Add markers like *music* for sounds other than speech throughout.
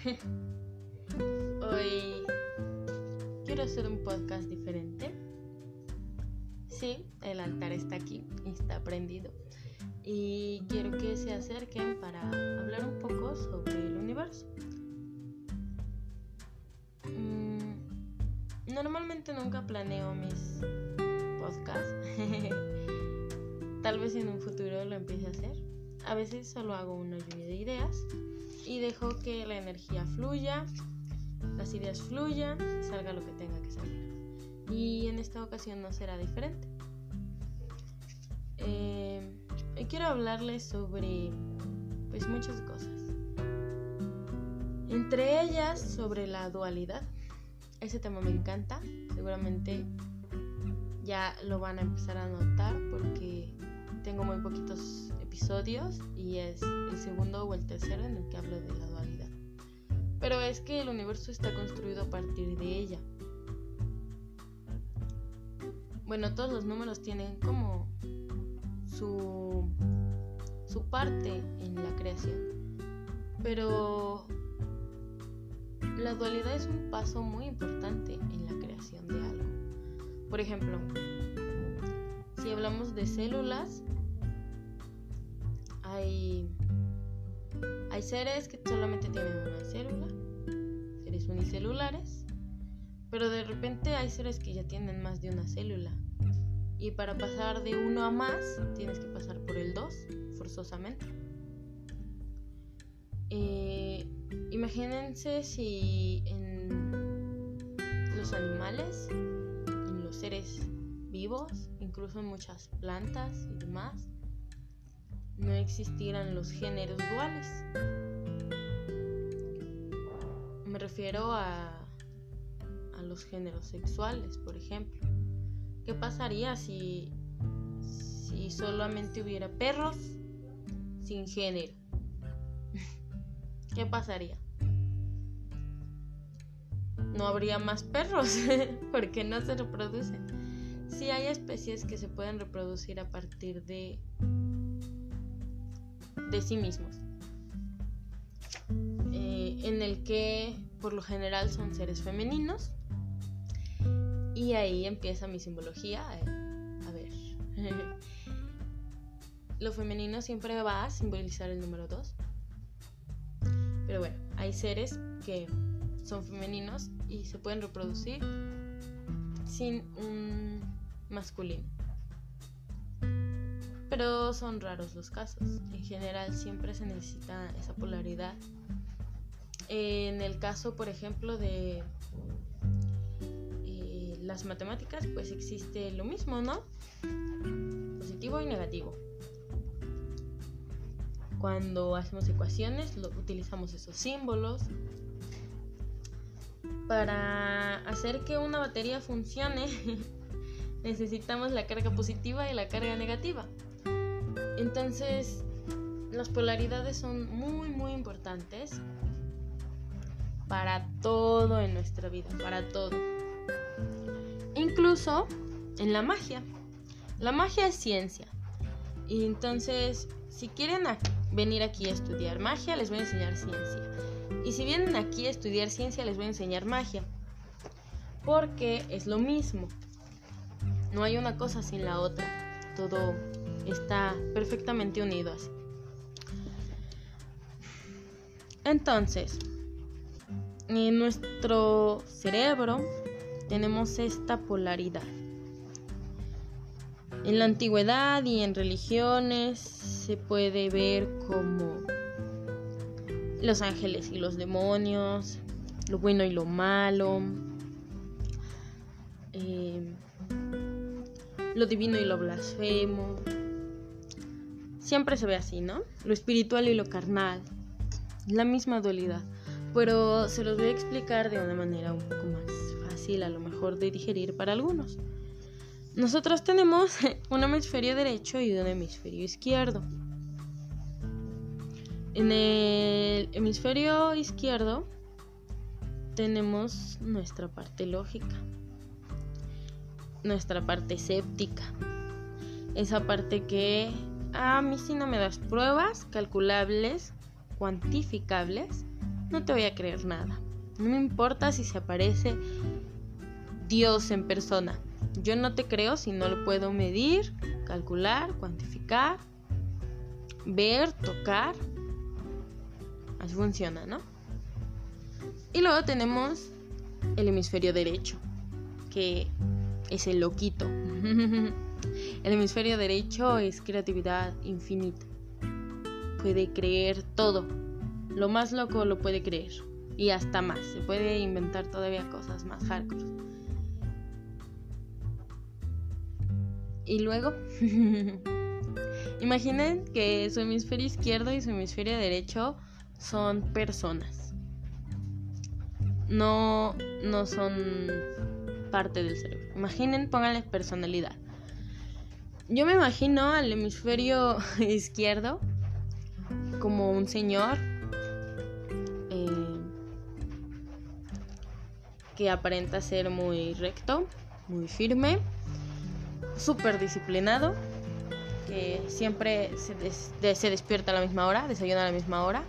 *laughs* Hoy quiero hacer un podcast diferente. Sí, el altar está aquí y está prendido. Y quiero que se acerquen para hablar un poco sobre el universo. Mm, normalmente nunca planeo mis podcasts. *laughs* Tal vez en un futuro lo empiece a hacer. A veces solo hago una lluvia de ideas y dejo que la energía fluya, las ideas fluyan y salga lo que tenga que salir. Y en esta ocasión no será diferente. Eh, quiero hablarles sobre pues muchas cosas. Entre ellas sobre la dualidad. Ese tema me encanta. Seguramente ya lo van a empezar a notar porque tengo muy poquitos episodios y es el segundo o el tercero en el que hablo de la dualidad. Pero es que el universo está construido a partir de ella. Bueno, todos los números tienen como su, su parte en la creación. Pero la dualidad es un paso muy importante en la creación de algo. Por ejemplo, si hablamos de células, hay, hay seres que solamente tienen una célula, seres unicelulares, pero de repente hay seres que ya tienen más de una célula. Y para pasar de uno a más, tienes que pasar por el 2, forzosamente. Eh, imagínense si en los animales, en los seres vivos, incluso en muchas plantas y demás, no existieran los géneros duales. Me refiero a, a los géneros sexuales, por ejemplo. ¿Qué pasaría si, si solamente hubiera perros sin género? *laughs* ¿Qué pasaría? No habría más perros *laughs* porque no se reproducen. Sí hay especies que se pueden reproducir a partir de de sí mismos, eh, en el que por lo general son seres femeninos. Y ahí empieza mi simbología. Eh, a ver. *laughs* lo femenino siempre va a simbolizar el número 2. Pero bueno, hay seres que son femeninos y se pueden reproducir sin un masculino pero son raros los casos. En general siempre se necesita esa polaridad. En el caso, por ejemplo, de eh, las matemáticas, pues existe lo mismo, ¿no? Positivo y negativo. Cuando hacemos ecuaciones, utilizamos esos símbolos. Para hacer que una batería funcione, *laughs* necesitamos la carga positiva y la carga negativa. Entonces, las polaridades son muy, muy importantes para todo en nuestra vida, para todo. Incluso en la magia. La magia es ciencia. Y entonces, si quieren venir aquí a estudiar magia, les voy a enseñar ciencia. Y si vienen aquí a estudiar ciencia, les voy a enseñar magia. Porque es lo mismo. No hay una cosa sin la otra. Todo está perfectamente unido así. Entonces, en nuestro cerebro tenemos esta polaridad. En la antigüedad y en religiones se puede ver como los ángeles y los demonios, lo bueno y lo malo, eh, lo divino y lo blasfemo, siempre se ve así, ¿no? Lo espiritual y lo carnal. La misma dualidad. Pero se los voy a explicar de una manera un poco más fácil, a lo mejor de digerir para algunos. Nosotros tenemos *laughs* un hemisferio derecho y un hemisferio izquierdo. En el hemisferio izquierdo tenemos nuestra parte lógica, nuestra parte escéptica, esa parte que a mí si no me das pruebas calculables, cuantificables, no te voy a creer nada. No me importa si se aparece Dios en persona. Yo no te creo si no lo puedo medir, calcular, cuantificar, ver, tocar. Así funciona, ¿no? Y luego tenemos el hemisferio derecho, que es el loquito. *laughs* el hemisferio derecho es creatividad infinita. Puede creer todo. Lo más loco lo puede creer. Y hasta más. Se puede inventar todavía cosas más hardcore. Y luego, *laughs* imaginen que su hemisferio izquierdo y su hemisferio derecho son personas. No, no son parte del cerebro. Imaginen, pónganle personalidad. Yo me imagino al hemisferio *laughs* izquierdo como un señor eh, que aparenta ser muy recto, muy firme, súper disciplinado, que siempre se, se despierta a la misma hora, desayuna a la misma hora,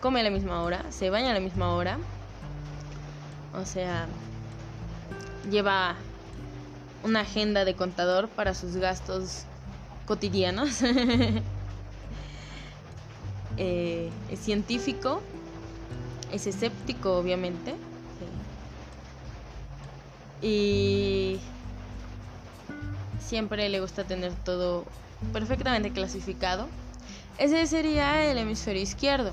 come a la misma hora, se baña a la misma hora. O sea, lleva una agenda de contador para sus gastos cotidianos. *laughs* Eh, es científico, es escéptico obviamente. Y siempre le gusta tener todo perfectamente clasificado. Ese sería el hemisferio izquierdo.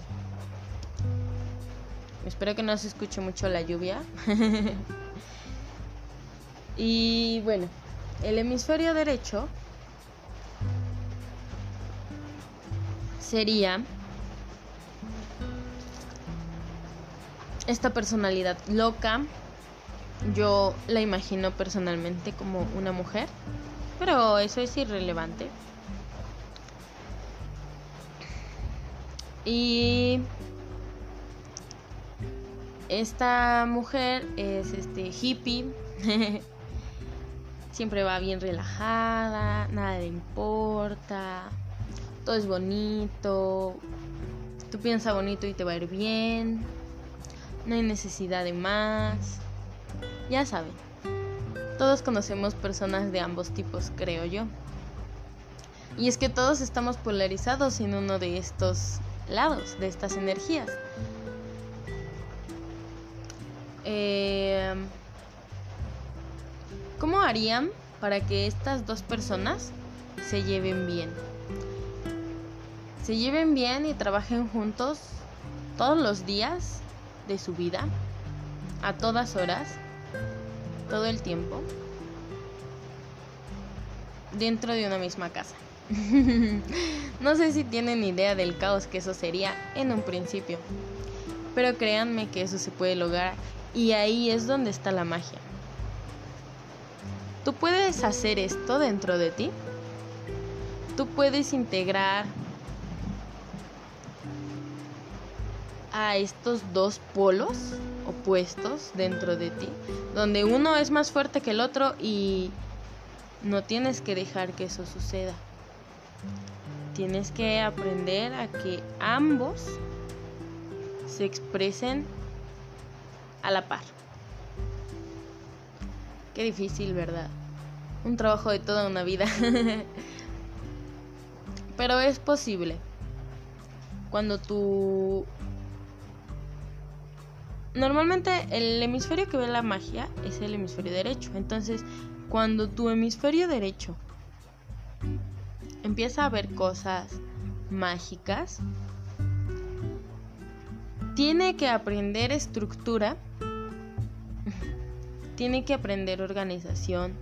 Espero que no se escuche mucho la lluvia. *laughs* y bueno, el hemisferio derecho sería esta personalidad loca. Yo la imagino personalmente como una mujer, pero eso es irrelevante. Y esta mujer es este hippie. *laughs* Siempre va bien relajada, nada le importa. Todo es bonito. Tú piensas bonito y te va a ir bien. No hay necesidad de más. Ya saben. Todos conocemos personas de ambos tipos, creo yo. Y es que todos estamos polarizados en uno de estos lados, de estas energías. Eh, ¿Cómo harían para que estas dos personas se lleven bien? Se lleven bien y trabajen juntos todos los días de su vida, a todas horas, todo el tiempo, dentro de una misma casa. *laughs* no sé si tienen idea del caos que eso sería en un principio, pero créanme que eso se puede lograr y ahí es donde está la magia. Tú puedes hacer esto dentro de ti. Tú puedes integrar a estos dos polos opuestos dentro de ti, donde uno es más fuerte que el otro y no tienes que dejar que eso suceda. Tienes que aprender a que ambos se expresen a la par. Qué difícil, ¿verdad? Un trabajo de toda una vida. *laughs* Pero es posible. Cuando tú... Normalmente el hemisferio que ve la magia es el hemisferio derecho. Entonces, cuando tu hemisferio derecho empieza a ver cosas mágicas, tiene que aprender estructura tiene que aprender organización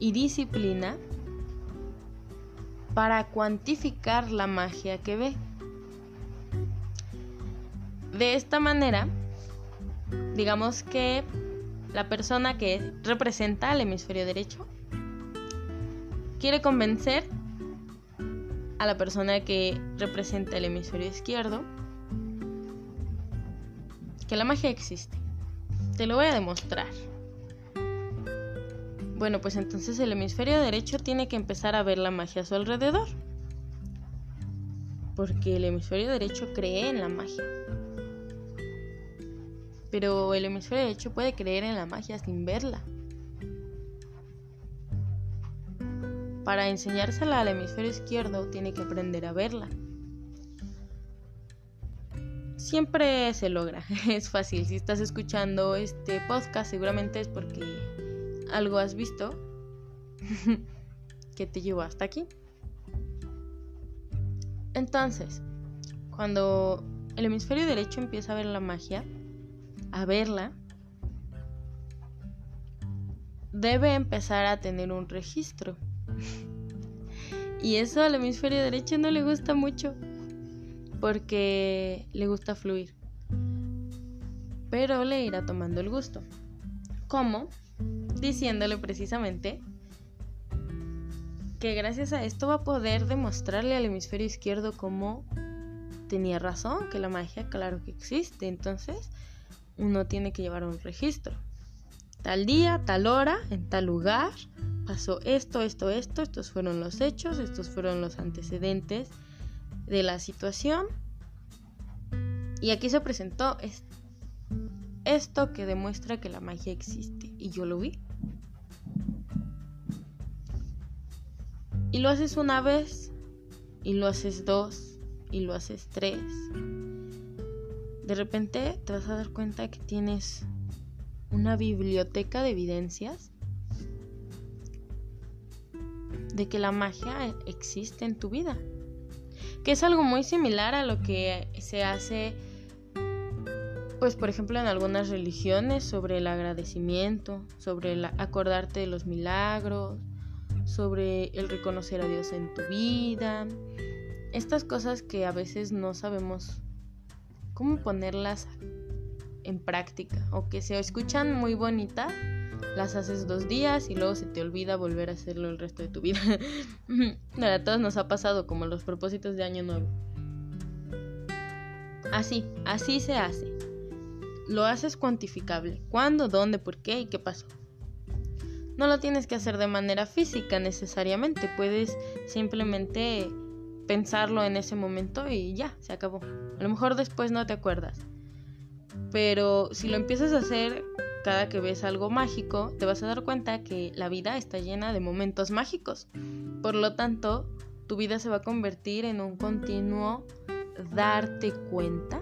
y disciplina para cuantificar la magia que ve. De esta manera, digamos que la persona que representa al hemisferio derecho quiere convencer a la persona que representa el hemisferio izquierdo que la magia existe. Te lo voy a demostrar. Bueno, pues entonces el hemisferio derecho tiene que empezar a ver la magia a su alrededor. Porque el hemisferio derecho cree en la magia. Pero el hemisferio derecho puede creer en la magia sin verla. Para enseñársela al hemisferio izquierdo tiene que aprender a verla. Siempre se logra, *laughs* es fácil. Si estás escuchando este podcast seguramente es porque algo has visto *laughs* que te llevó hasta aquí. Entonces, cuando el hemisferio derecho empieza a ver la magia, a verla, debe empezar a tener un registro. *laughs* y eso al hemisferio derecho no le gusta mucho, porque le gusta fluir. Pero le irá tomando el gusto. ¿Cómo? Diciéndole precisamente que gracias a esto va a poder demostrarle al hemisferio izquierdo cómo tenía razón, que la magia claro que existe. Entonces, uno tiene que llevar un registro. Tal día, tal hora, en tal lugar, pasó esto, esto, esto, estos fueron los hechos, estos fueron los antecedentes de la situación. Y aquí se presentó esto que demuestra que la magia existe. Y yo lo vi. Y lo haces una vez, y lo haces dos, y lo haces tres de repente te vas a dar cuenta que tienes una biblioteca de evidencias de que la magia existe en tu vida. Que es algo muy similar a lo que se hace, pues por ejemplo en algunas religiones, sobre el agradecimiento, sobre acordarte de los milagros, sobre el reconocer a Dios en tu vida. Estas cosas que a veces no sabemos cómo ponerlas en práctica o que se escuchan muy bonitas, las haces dos días y luego se te olvida volver a hacerlo el resto de tu vida. *laughs* a todos nos ha pasado como los propósitos de año nuevo. Así, así se hace. Lo haces cuantificable. ¿Cuándo, dónde, por qué y qué pasó? No lo tienes que hacer de manera física necesariamente. Puedes simplemente pensarlo en ese momento y ya, se acabó. A lo mejor después no te acuerdas. Pero si lo empiezas a hacer cada que ves algo mágico, te vas a dar cuenta que la vida está llena de momentos mágicos. Por lo tanto, tu vida se va a convertir en un continuo darte cuenta,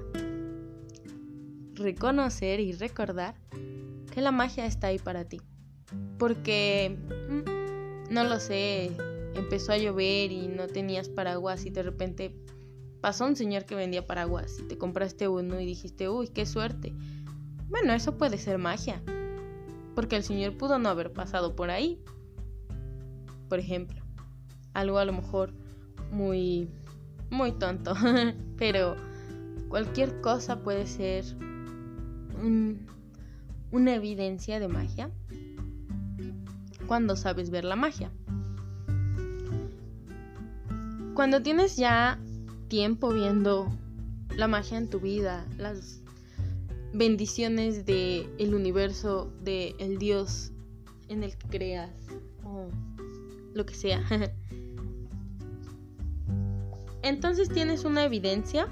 reconocer y recordar que la magia está ahí para ti. Porque, mm, no lo sé, empezó a llover y no tenías paraguas y de repente pasó un señor que vendía paraguas y te compraste uno y dijiste, uy, qué suerte. Bueno, eso puede ser magia, porque el señor pudo no haber pasado por ahí. Por ejemplo, algo a lo mejor muy, muy tonto, *laughs* pero cualquier cosa puede ser una evidencia de magia cuando sabes ver la magia. Cuando tienes ya tiempo viendo la magia en tu vida, las bendiciones del el universo, del el Dios en el que creas, o lo que sea. *laughs* Entonces tienes una evidencia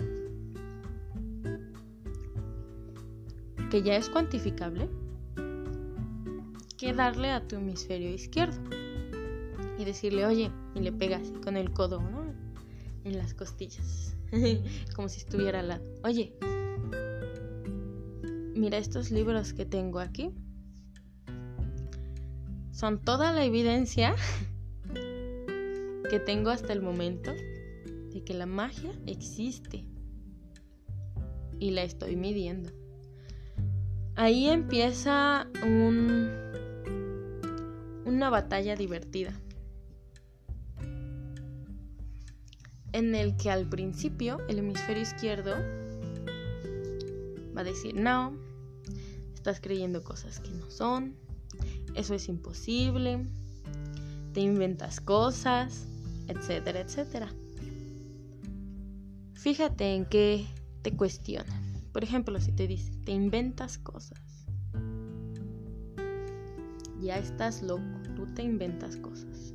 que ya es cuantificable que darle a tu hemisferio izquierdo y decirle, oye, y le pegas con el codo, ¿no? en las costillas, *laughs* como si estuviera al lado. Oye, mira estos libros que tengo aquí. Son toda la evidencia *laughs* que tengo hasta el momento de que la magia existe y la estoy midiendo. Ahí empieza un, una batalla divertida. en el que al principio el hemisferio izquierdo va a decir, no, estás creyendo cosas que no son, eso es imposible, te inventas cosas, etcétera, etcétera. Fíjate en qué te cuestiona. Por ejemplo, si te dices, te inventas cosas. Ya estás loco, tú te inventas cosas.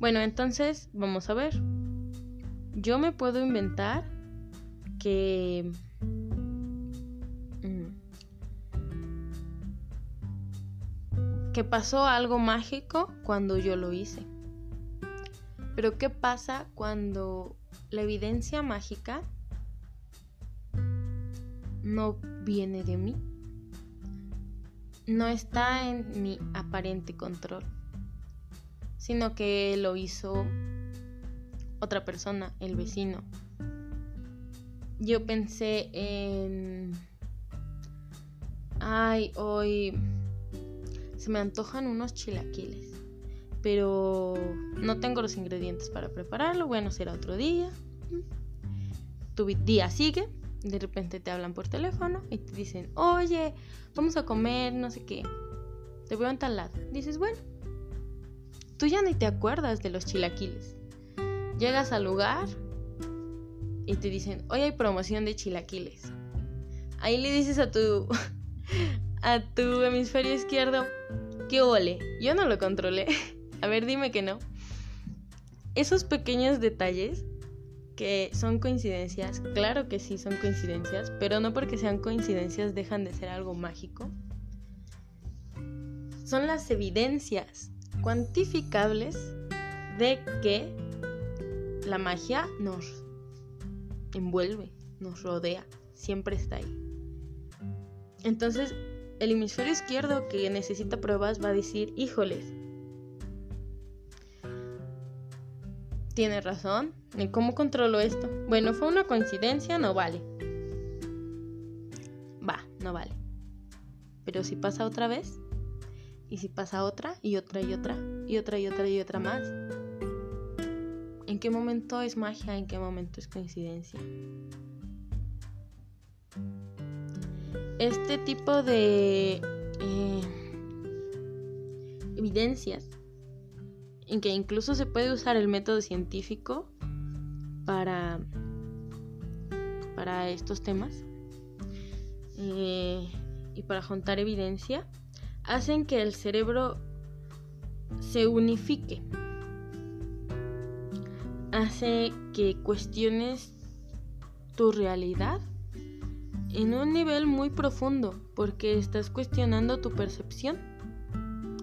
Bueno, entonces vamos a ver. Yo me puedo inventar que... Mm, que pasó algo mágico cuando yo lo hice. Pero ¿qué pasa cuando la evidencia mágica no viene de mí? No está en mi aparente control, sino que lo hizo otra persona, el vecino. Yo pensé en... Ay, hoy se me antojan unos chilaquiles pero no tengo los ingredientes para prepararlo, bueno, será otro día. Tu día sigue, de repente te hablan por teléfono y te dicen, oye, vamos a comer, no sé qué, te a un tal lado. Dices, bueno, tú ya ni te acuerdas de los chilaquiles. Llegas al lugar y te dicen, hoy hay promoción de chilaquiles. Ahí le dices a tu, *laughs* a tu hemisferio izquierdo, ¿qué ole? Yo no lo controlé. *laughs* A ver, dime que no. Esos pequeños detalles que son coincidencias, claro que sí son coincidencias, pero no porque sean coincidencias dejan de ser algo mágico. Son las evidencias cuantificables de que la magia nos envuelve, nos rodea, siempre está ahí. Entonces, el hemisferio izquierdo que necesita pruebas va a decir, híjoles, Tiene razón. ¿Y cómo controlo esto? Bueno, fue una coincidencia, no vale. Va, no vale. Pero si pasa otra vez, y si pasa otra, y otra, y otra, y otra, y otra, y otra más. ¿En qué momento es magia? ¿En qué momento es coincidencia? Este tipo de eh, evidencias en que incluso se puede usar el método científico para, para estos temas eh, y para juntar evidencia, hacen que el cerebro se unifique. Hace que cuestiones tu realidad en un nivel muy profundo, porque estás cuestionando tu percepción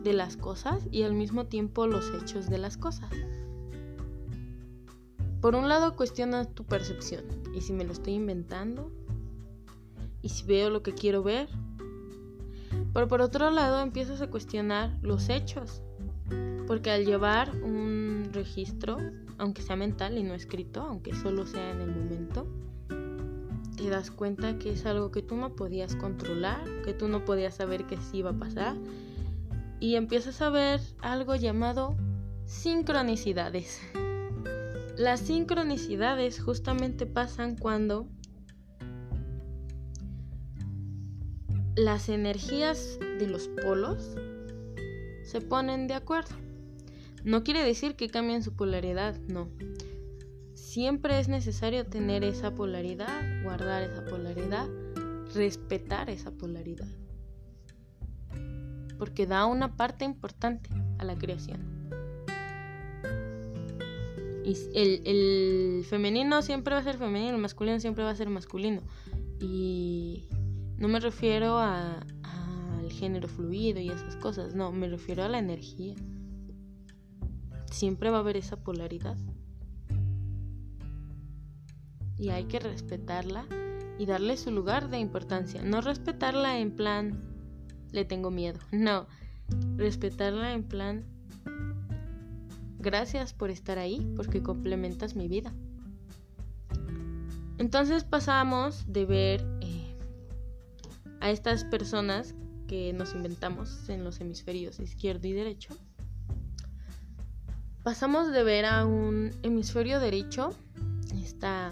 de las cosas y al mismo tiempo los hechos de las cosas. Por un lado cuestionas tu percepción y si me lo estoy inventando y si veo lo que quiero ver. Pero por otro lado empiezas a cuestionar los hechos. Porque al llevar un registro, aunque sea mental y no escrito, aunque solo sea en el momento, te das cuenta que es algo que tú no podías controlar, que tú no podías saber que sí iba a pasar y empiezas a ver algo llamado sincronicidades. Las sincronicidades justamente pasan cuando las energías de los polos se ponen de acuerdo. No quiere decir que cambien su polaridad, no. Siempre es necesario tener esa polaridad, guardar esa polaridad, respetar esa polaridad porque da una parte importante a la creación. Y el, femenino siempre va a ser femenino, el masculino siempre va a ser masculino. Y no me refiero al género fluido y esas cosas, no, me refiero a la energía. Siempre va a haber esa polaridad. Y hay que respetarla y darle su lugar de importancia. No respetarla en plan le tengo miedo. *laughs* No, respetarla en plan, gracias por estar ahí, porque complementas mi vida. Entonces pasamos de ver eh, a estas personas que nos inventamos en los hemisferios izquierdo y derecho. Pasamos de ver a un hemisferio derecho, esta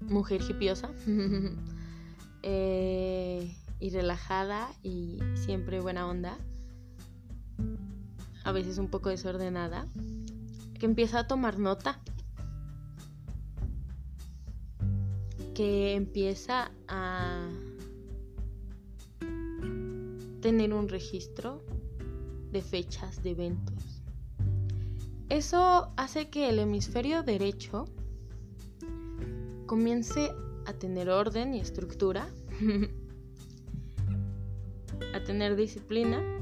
mujer hipiosa, *laughs* eh, y relajada y siempre buena onda, a veces un poco desordenada, que empieza a tomar nota, que empieza a tener un registro de fechas, de eventos. Eso hace que el hemisferio derecho comience a tener orden y estructura *laughs* a tener disciplina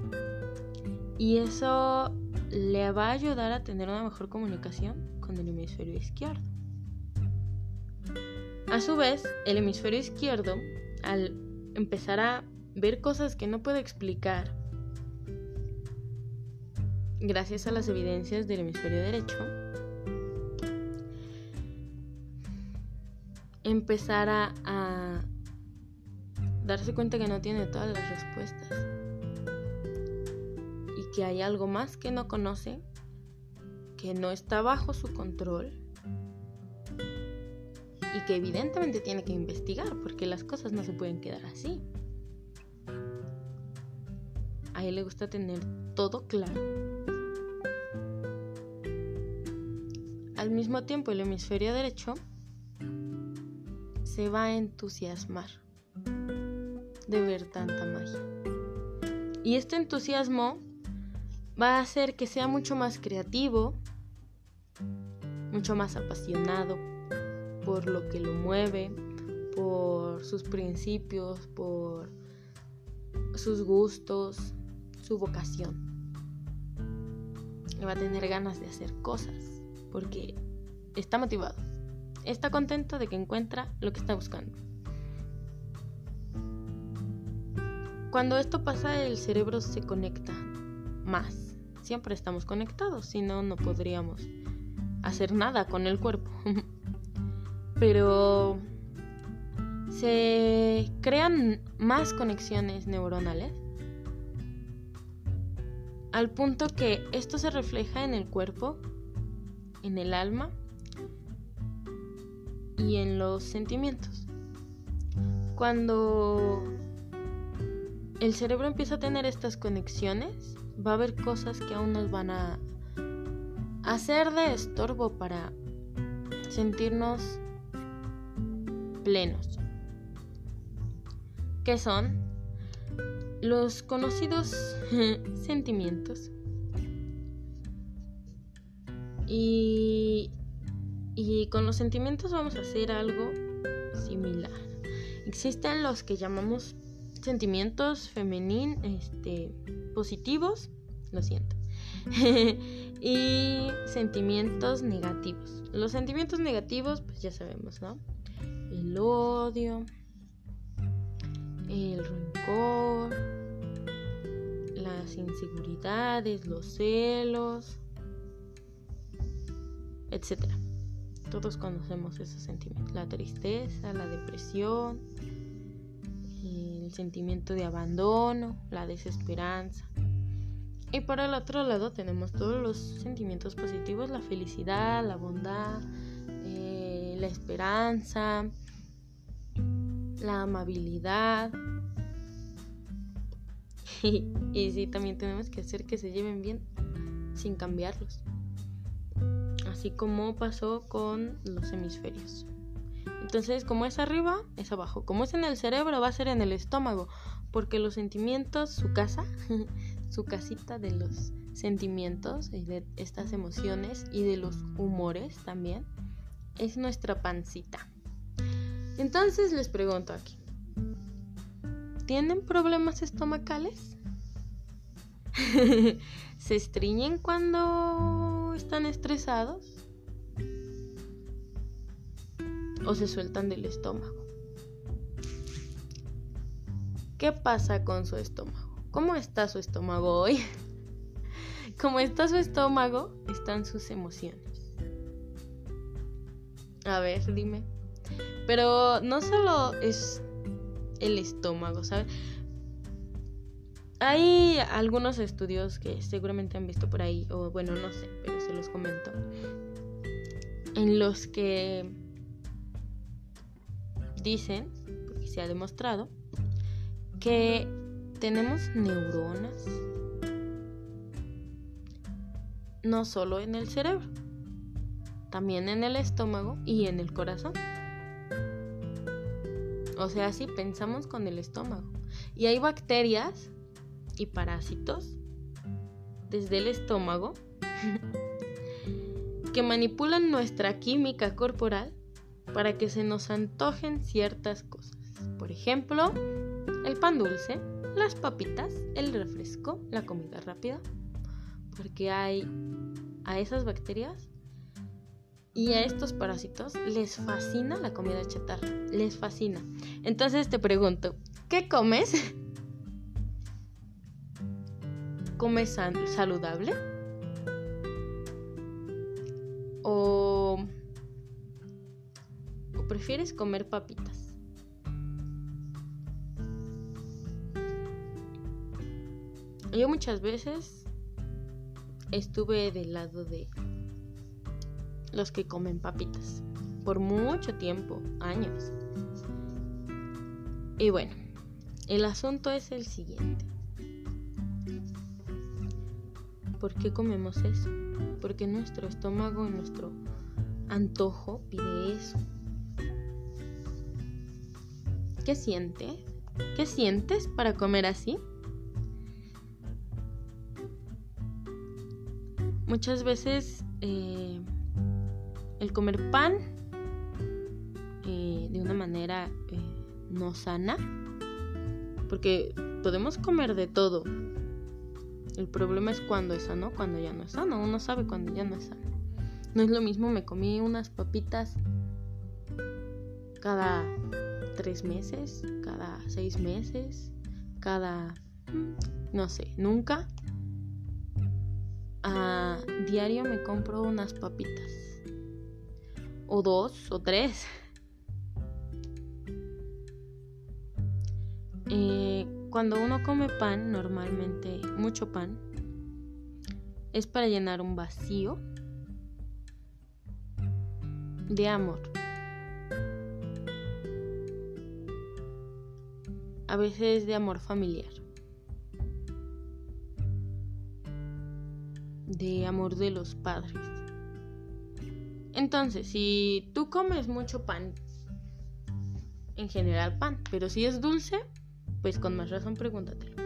Y eso le va a ayudar a tener una mejor comunicación con el hemisferio izquierdo. A su vez, el hemisferio izquierdo, al empezar a ver cosas que no puede explicar, gracias a las evidencias del hemisferio derecho, empezará a darse cuenta que no tiene todas las respuestas que hay algo más que no conoce, que no está bajo su control y que evidentemente tiene que investigar porque las cosas no se pueden quedar así. A él le gusta tener todo claro. Al mismo tiempo el hemisferio derecho se va a entusiasmar de ver tanta magia. Y este entusiasmo va a hacer que sea mucho más creativo, mucho más apasionado por lo que lo mueve, por sus principios, por sus gustos, su vocación. Va a tener ganas de hacer cosas porque está motivado está contento de que encuentra lo que está buscando. Cuando esto pasa, el cerebro se conecta más. Siempre estamos conectados, si no, no podríamos hacer nada con el cuerpo. *laughs* Pero se crean más conexiones neuronales al punto que esto se refleja en el cuerpo, en el alma y en los sentimientos. Cuando el cerebro empieza a tener estas conexiones, va a haber cosas que aún nos van a hacer de estorbo para sentirnos plenos. ¿Qué son? Los conocidos *laughs* sentimientos. Y y con los sentimientos vamos a hacer algo similar. Existen los que llamamos sentimientos femeninos, este, positivos, lo siento, *laughs* y sentimientos negativos. Los sentimientos negativos, pues ya sabemos, ¿no? El odio, el rencor, las inseguridades, los celos, etcétera. Todos conocemos esos sentimientos, la tristeza, la depresión, el sentimiento de abandono, la desesperanza. Y por el otro lado tenemos todos los sentimientos positivos, la felicidad, la bondad, eh, la esperanza, la amabilidad. *laughs* y, y sí, también tenemos que hacer que se lleven bien sin cambiarlos así como pasó con los hemisferios. Entonces, como es arriba, es abajo. Como es en el cerebro, va a ser en el estómago, porque los sentimientos, su casa, *laughs* su casita de los sentimientos y de estas emociones y de los humores también, es nuestra pancita. Entonces les pregunto aquí, ¿tienen problemas estomacales? *laughs* ¿Se estriñen cuando están estresados o se sueltan del estómago. ¿Qué pasa con su estómago? ¿Cómo está su estómago hoy? *laughs* ¿Cómo está su estómago, están sus emociones. A ver, dime. Pero no solo es el estómago, ¿sabes? Hay algunos estudios que seguramente han visto por ahí, o bueno, no sé, pero se los comento, en los que dicen, porque se ha demostrado, que tenemos neuronas no solo en el cerebro, también en el estómago y en el corazón. O sea, si pensamos con el estómago. Y hay bacterias y parásitos desde el estómago *laughs* que manipulan nuestra química corporal para que se nos antojen ciertas cosas. Por ejemplo, el pan dulce, las papitas, el refresco, la comida rápida. Porque hay a esas bacterias y a estos parásitos les fascina la comida chatarra. Les fascina. Entonces te pregunto, ¿qué comes? *laughs* ¿Comes saludable? ¿O, ¿O prefieres comer papitas? Yo muchas veces estuve del lado de los que comen papitas. Por mucho tiempo, años. Y bueno, el asunto es el siguiente. ¿Por qué comemos eso? Porque nuestro estómago, nuestro antojo pide eso. ¿Qué sientes? ¿Qué sientes para comer así? Muchas veces eh, el comer pan eh, de una manera eh, no sana, porque podemos comer de todo. El problema es cuando es sano, cuando ya no es sano. Uno sabe cuando ya no es sano. No es lo mismo, me comí unas papitas cada tres meses, cada seis meses, cada... no sé, nunca. A diario me compro unas papitas o dos o tres. Eh, cuando uno come pan, normalmente mucho pan, es para llenar un vacío de amor. A veces de amor familiar. De amor de los padres. Entonces, si tú comes mucho pan, en general pan, pero si es dulce, pues con más razón pregúntatelo.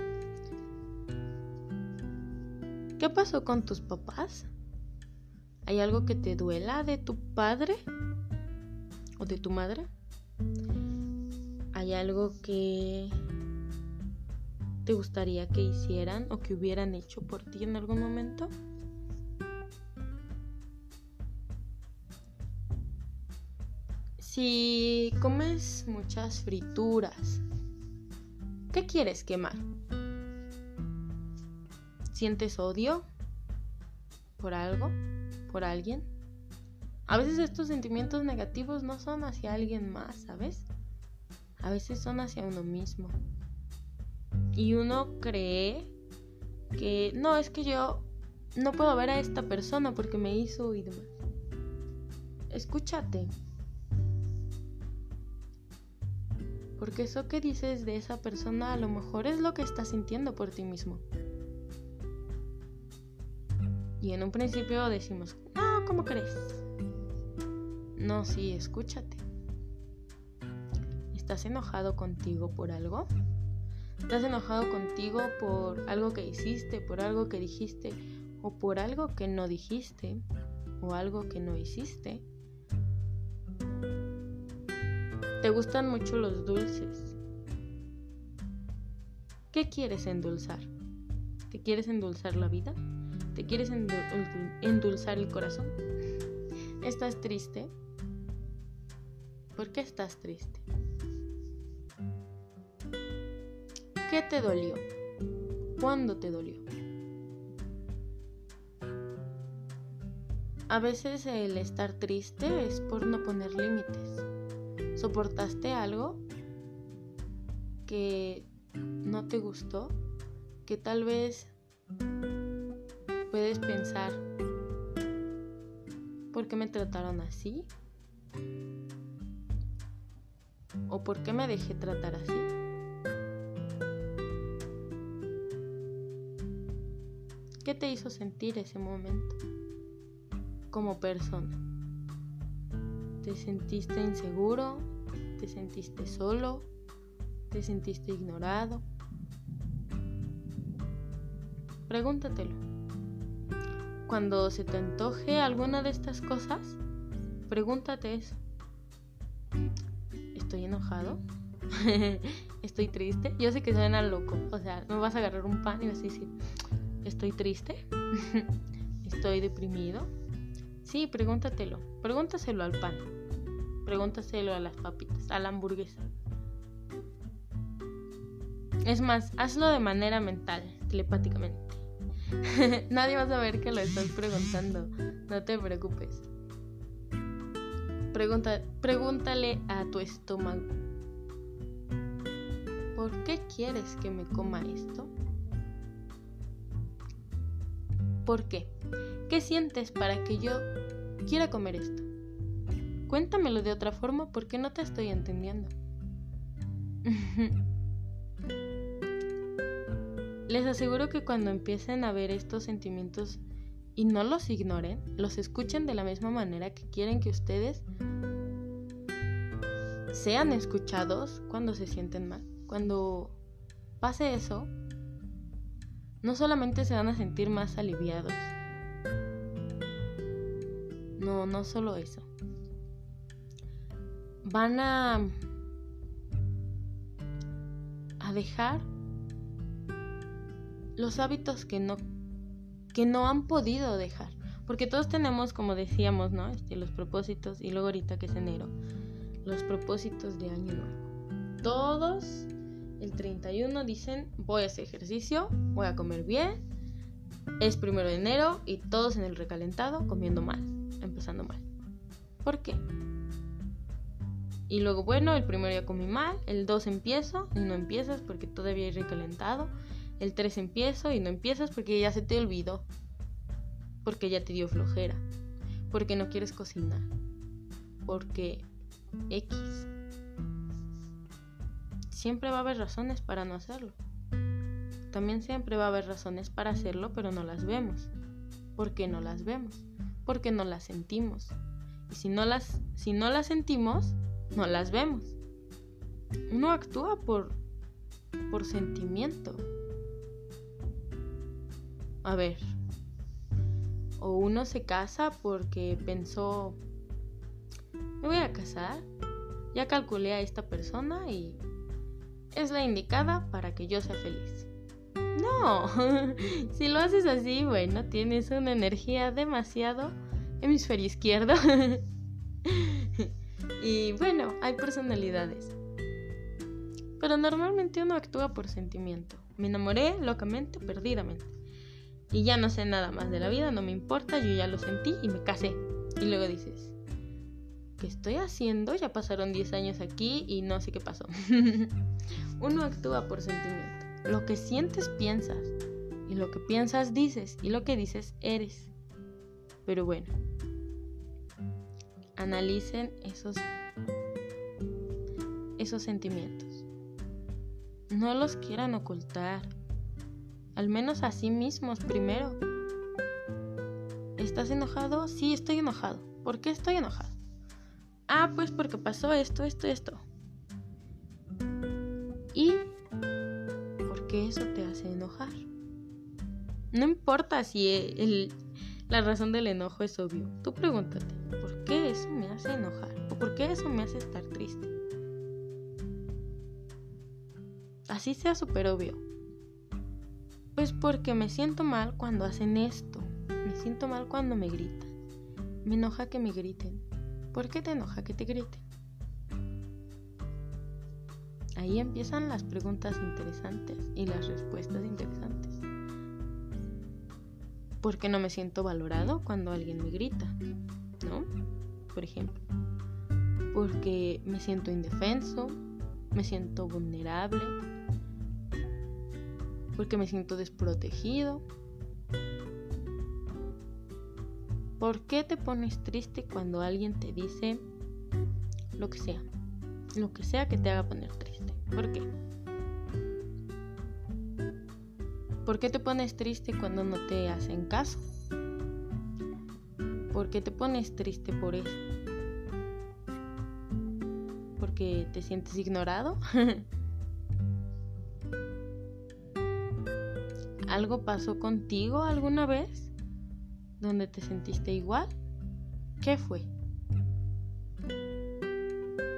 ¿Qué pasó con tus papás? ¿Hay algo que te duela de tu padre o de tu madre? ¿Hay algo que te gustaría que hicieran o que hubieran hecho por ti en algún momento? Si comes muchas frituras, ¿qué quieres quemar? ¿Sientes odio por algo? ¿Por alguien? A veces estos sentimientos negativos no son hacia alguien más, ¿sabes? A veces son hacia uno mismo. Y uno cree que no, es que yo no puedo ver a esta persona porque me hizo y demás. Escúchate. Porque eso que dices de esa persona a lo mejor es lo que estás sintiendo por ti mismo. Y en un principio decimos, no, ¿cómo crees? No, sí, escúchate. ¿Estás enojado contigo por algo? ¿Estás enojado contigo por algo que hiciste, por algo que dijiste, o por algo que no dijiste, o algo que no hiciste? ¿Te gustan mucho los dulces? ¿Qué quieres endulzar? ¿Te quieres endulzar la vida? ¿Te quieres endulzar el corazón? ¿Estás triste? ¿Por qué estás triste? ¿Qué te dolió? ¿Cuándo te dolió? A veces el estar triste es por no poner límites soportaste algo que no te gustó, que tal vez puedes pensar, ¿por qué me trataron así? ¿O por qué me dejé tratar así? ¿Qué te hizo sentir ese momento como persona? ¿Te sentiste inseguro? ¿Te sentiste solo? ¿Te sentiste ignorado? Pregúntatelo. Cuando se te antoje alguna de estas cosas, pregúntate eso. ¿Estoy enojado? *laughs* ¿Estoy triste? Yo sé que suena loco. O sea, no vas a agarrar un pan y vas a decir, ¿Estoy triste? *laughs* ¿Estoy deprimido? Sí, pregúntatelo. Pregúntaselo al pan. Pregúntaselo a las papitas, a la hamburguesa. Es más, hazlo de manera mental, telepáticamente. *laughs* Nadie va a saber que lo estás preguntando. No te preocupes. Pregunta, pregúntale a tu estómago. ¿Por qué quieres que me coma esto? ¿Por qué? ¿Qué sientes para que yo quiera comer esto? Cuéntamelo de otra forma porque no te estoy entendiendo. *laughs* Les aseguro que cuando empiecen a ver estos sentimientos y no los ignoren, los escuchen de la misma manera que quieren que ustedes sean escuchados cuando se sienten mal. Cuando pase eso, no solamente se van a sentir más aliviados, no, no solo eso. Van a, a dejar los hábitos que no, que no han podido dejar. Porque todos tenemos, como decíamos, ¿no? Este, los propósitos, y luego ahorita que es enero, los propósitos de año nuevo. Todos el 31 dicen, voy a hacer ejercicio, voy a comer bien, es primero de enero y todos en el recalentado comiendo mal, empezando mal. ¿Por qué? Y luego, bueno, el primero ya comí mal, el 2 empiezo y no empiezas porque todavía hay recalentado el 3 empiezo y no empiezas porque ya se te olvidó. Porque ya te dio flojera. Porque no quieres cocinar. Porque X. Siempre va a haber razones para no hacerlo. También siempre va a haber razones para hacerlo, pero no las vemos. ¿Por qué no las vemos? Porque no las sentimos. Y si no las, si no las sentimos, no las vemos. Uno actúa por, por sentimiento a ver, o uno se casa porque pensó, me voy a casar, ya calculé a esta persona y es la indicada para que yo sea feliz. No, *laughs* si lo haces así, bueno, tienes una energía demasiado hemisferio izquierdo. *laughs* y bueno, hay personalidades. Pero normalmente uno actúa por sentimiento. Me enamoré locamente, perdidamente y ya no sé nada más de la vida, no me importa, yo ya lo sentí y me casé. Y luego dices, ¿qué estoy haciendo? Ya pasaron 10 años aquí y no sé qué pasó. *laughs* Uno actúa por sentimiento. Lo que sientes piensas y lo que piensas dices y lo que dices eres. Pero bueno, analicen esos esos sentimientos. No los quieran ocultar al menos a sí mismos primero. ¿Estás enojado? Sí, estoy enojado. ¿Por qué estoy enojado? Ah, pues porque pasó esto, esto, esto. ¿Y por qué eso te hace enojar? No importa si la razón del enojo es obvio. Tú pregúntate, ¿por qué eso me hace enojar? ¿O por qué eso me hace estar triste? Así sea súper obvio. Pues porque me siento mal cuando hacen esto. Me siento mal cuando me gritan. Me enoja que me griten. ¿Por qué te enoja que te griten? Ahí empiezan las preguntas interesantes y las respuestas interesantes. ¿Por qué no me siento valorado cuando alguien me grita? ¿No? Por ejemplo. Porque me siento indefenso, me siento vulnerable, porque me siento desprotegido. ¿Por qué te pones triste cuando alguien te dice lo que sea? Lo que sea que te haga poner triste. ¿Por qué? ¿Por qué te pones triste cuando no te hacen caso? ¿Por qué te pones triste por eso? ¿Porque te sientes ignorado? *laughs* ¿Algo pasó contigo alguna vez? ¿Donde te sentiste igual? ¿Qué fue?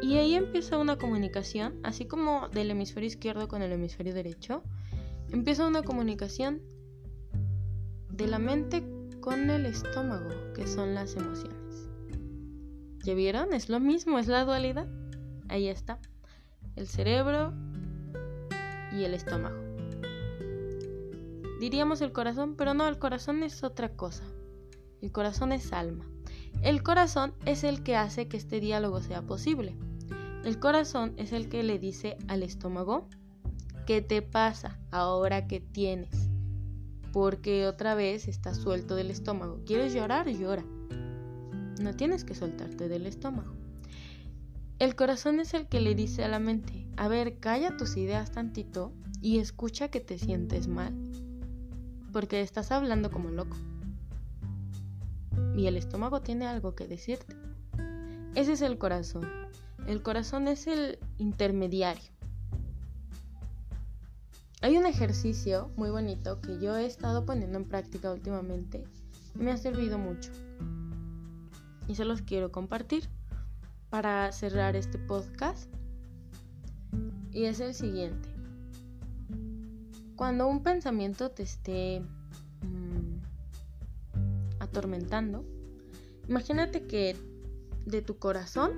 Y ahí empieza una comunicación, así como del hemisferio izquierdo con el hemisferio derecho, empieza una comunicación de la mente con el estómago, que son las emociones. ¿Ya vieron? Es lo mismo, es la dualidad. Ahí está. El cerebro y el estómago. Diríamos el corazón, pero no, el corazón es otra cosa. El corazón es alma. El corazón es el que hace que este diálogo sea posible. El corazón es el que le dice al estómago, ¿qué te pasa ahora que tienes? Porque otra vez estás suelto del estómago. ¿Quieres llorar? Llora. No tienes que soltarte del estómago. El corazón es el que le dice a la mente, a ver, calla tus ideas tantito y escucha que te sientes mal porque estás hablando como loco. Y el estómago tiene algo que decirte. Ese es el corazón. El corazón es el intermediario. Hay un ejercicio muy bonito que yo he estado poniendo en práctica últimamente y me ha servido mucho. Y se los quiero compartir para cerrar este podcast. Y es el siguiente. Cuando un pensamiento te esté atormentando, imagínate que de tu corazón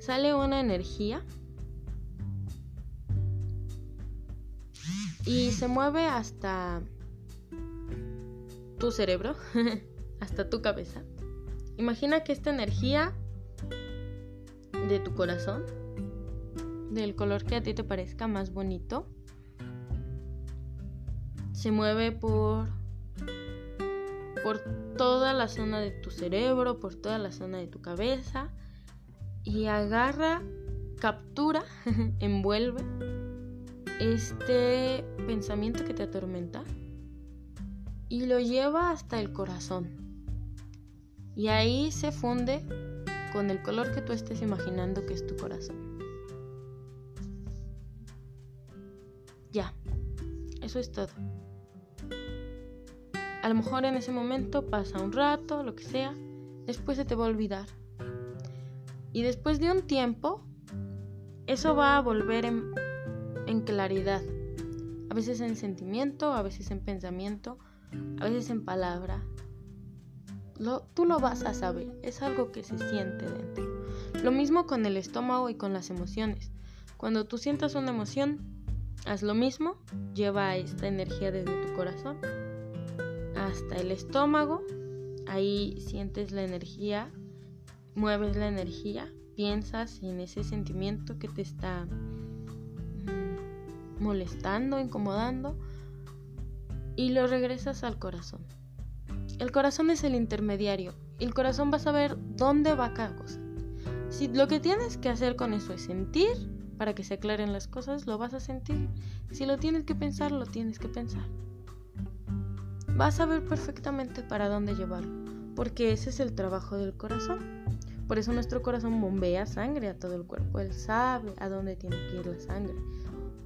sale una energía y se mueve hasta tu cerebro, *laughs* hasta tu cabeza. Imagina que esta energía de tu corazón, del color que a ti te parezca más bonito, se mueve por por toda la zona de tu cerebro, por toda la zona de tu cabeza y agarra, captura, *laughs* envuelve este pensamiento que te atormenta y lo lleva hasta el corazón. Y ahí se funde con el color que tú estés imaginando que es tu corazón. Ya, eso es todo. A lo mejor en ese momento pasa un rato, lo que sea, después se te va a olvidar. Y después de un tiempo, eso va a volver en, claridad. A veces en sentimiento, a veces en pensamiento, a veces en palabra. Lo, tú lo vas a saber, es algo que se siente dentro. Lo mismo con el estómago y con las emociones. Cuando tú sientas una emoción, haz lo mismo, lleva esta energía desde tu corazón hasta el estómago. Ahí sientes la energía, mueves la energía, piensas en ese sentimiento que te está mm, molestando, incomodando y lo regresas al corazón. El corazón es el intermediario. El corazón va a saber dónde va cada cosa. Si lo que tienes que hacer con eso es sentir para que se aclaren las cosas, lo vas a sentir. Si lo tienes que pensar, lo tienes que pensar vas a saber perfectamente para dónde llevarlo, porque ese es el trabajo del corazón. Por eso nuestro corazón bombea sangre a todo el cuerpo. Él sabe a dónde tiene que ir la sangre,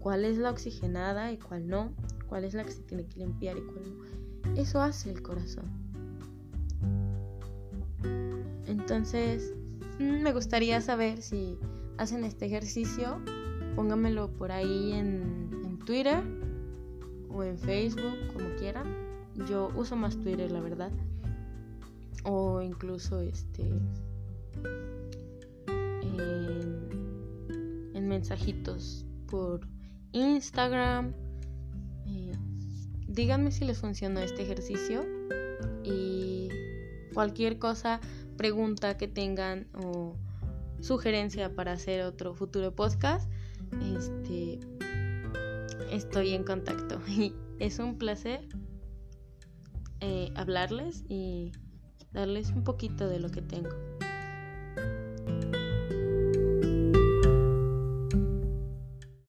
cuál es la oxigenada y cuál no, cuál es la que se tiene que limpiar y cuál no. Eso hace el corazón. Entonces, mm, me gustaría saber si hacen este ejercicio, pónganmelo por ahí en, en Twitter o en Facebook, como quieran yo uso más Twitter, la verdad. O incluso este. En, mensajitos por Instagram. Eh, díganme si les funcionó este ejercicio. Y cualquier cosa, pregunta que tengan o sugerencia para hacer otro futuro podcast. Este. Estoy en contacto. *laughs* Y es un placer eh, hablarles y darles un poquito de lo que tengo.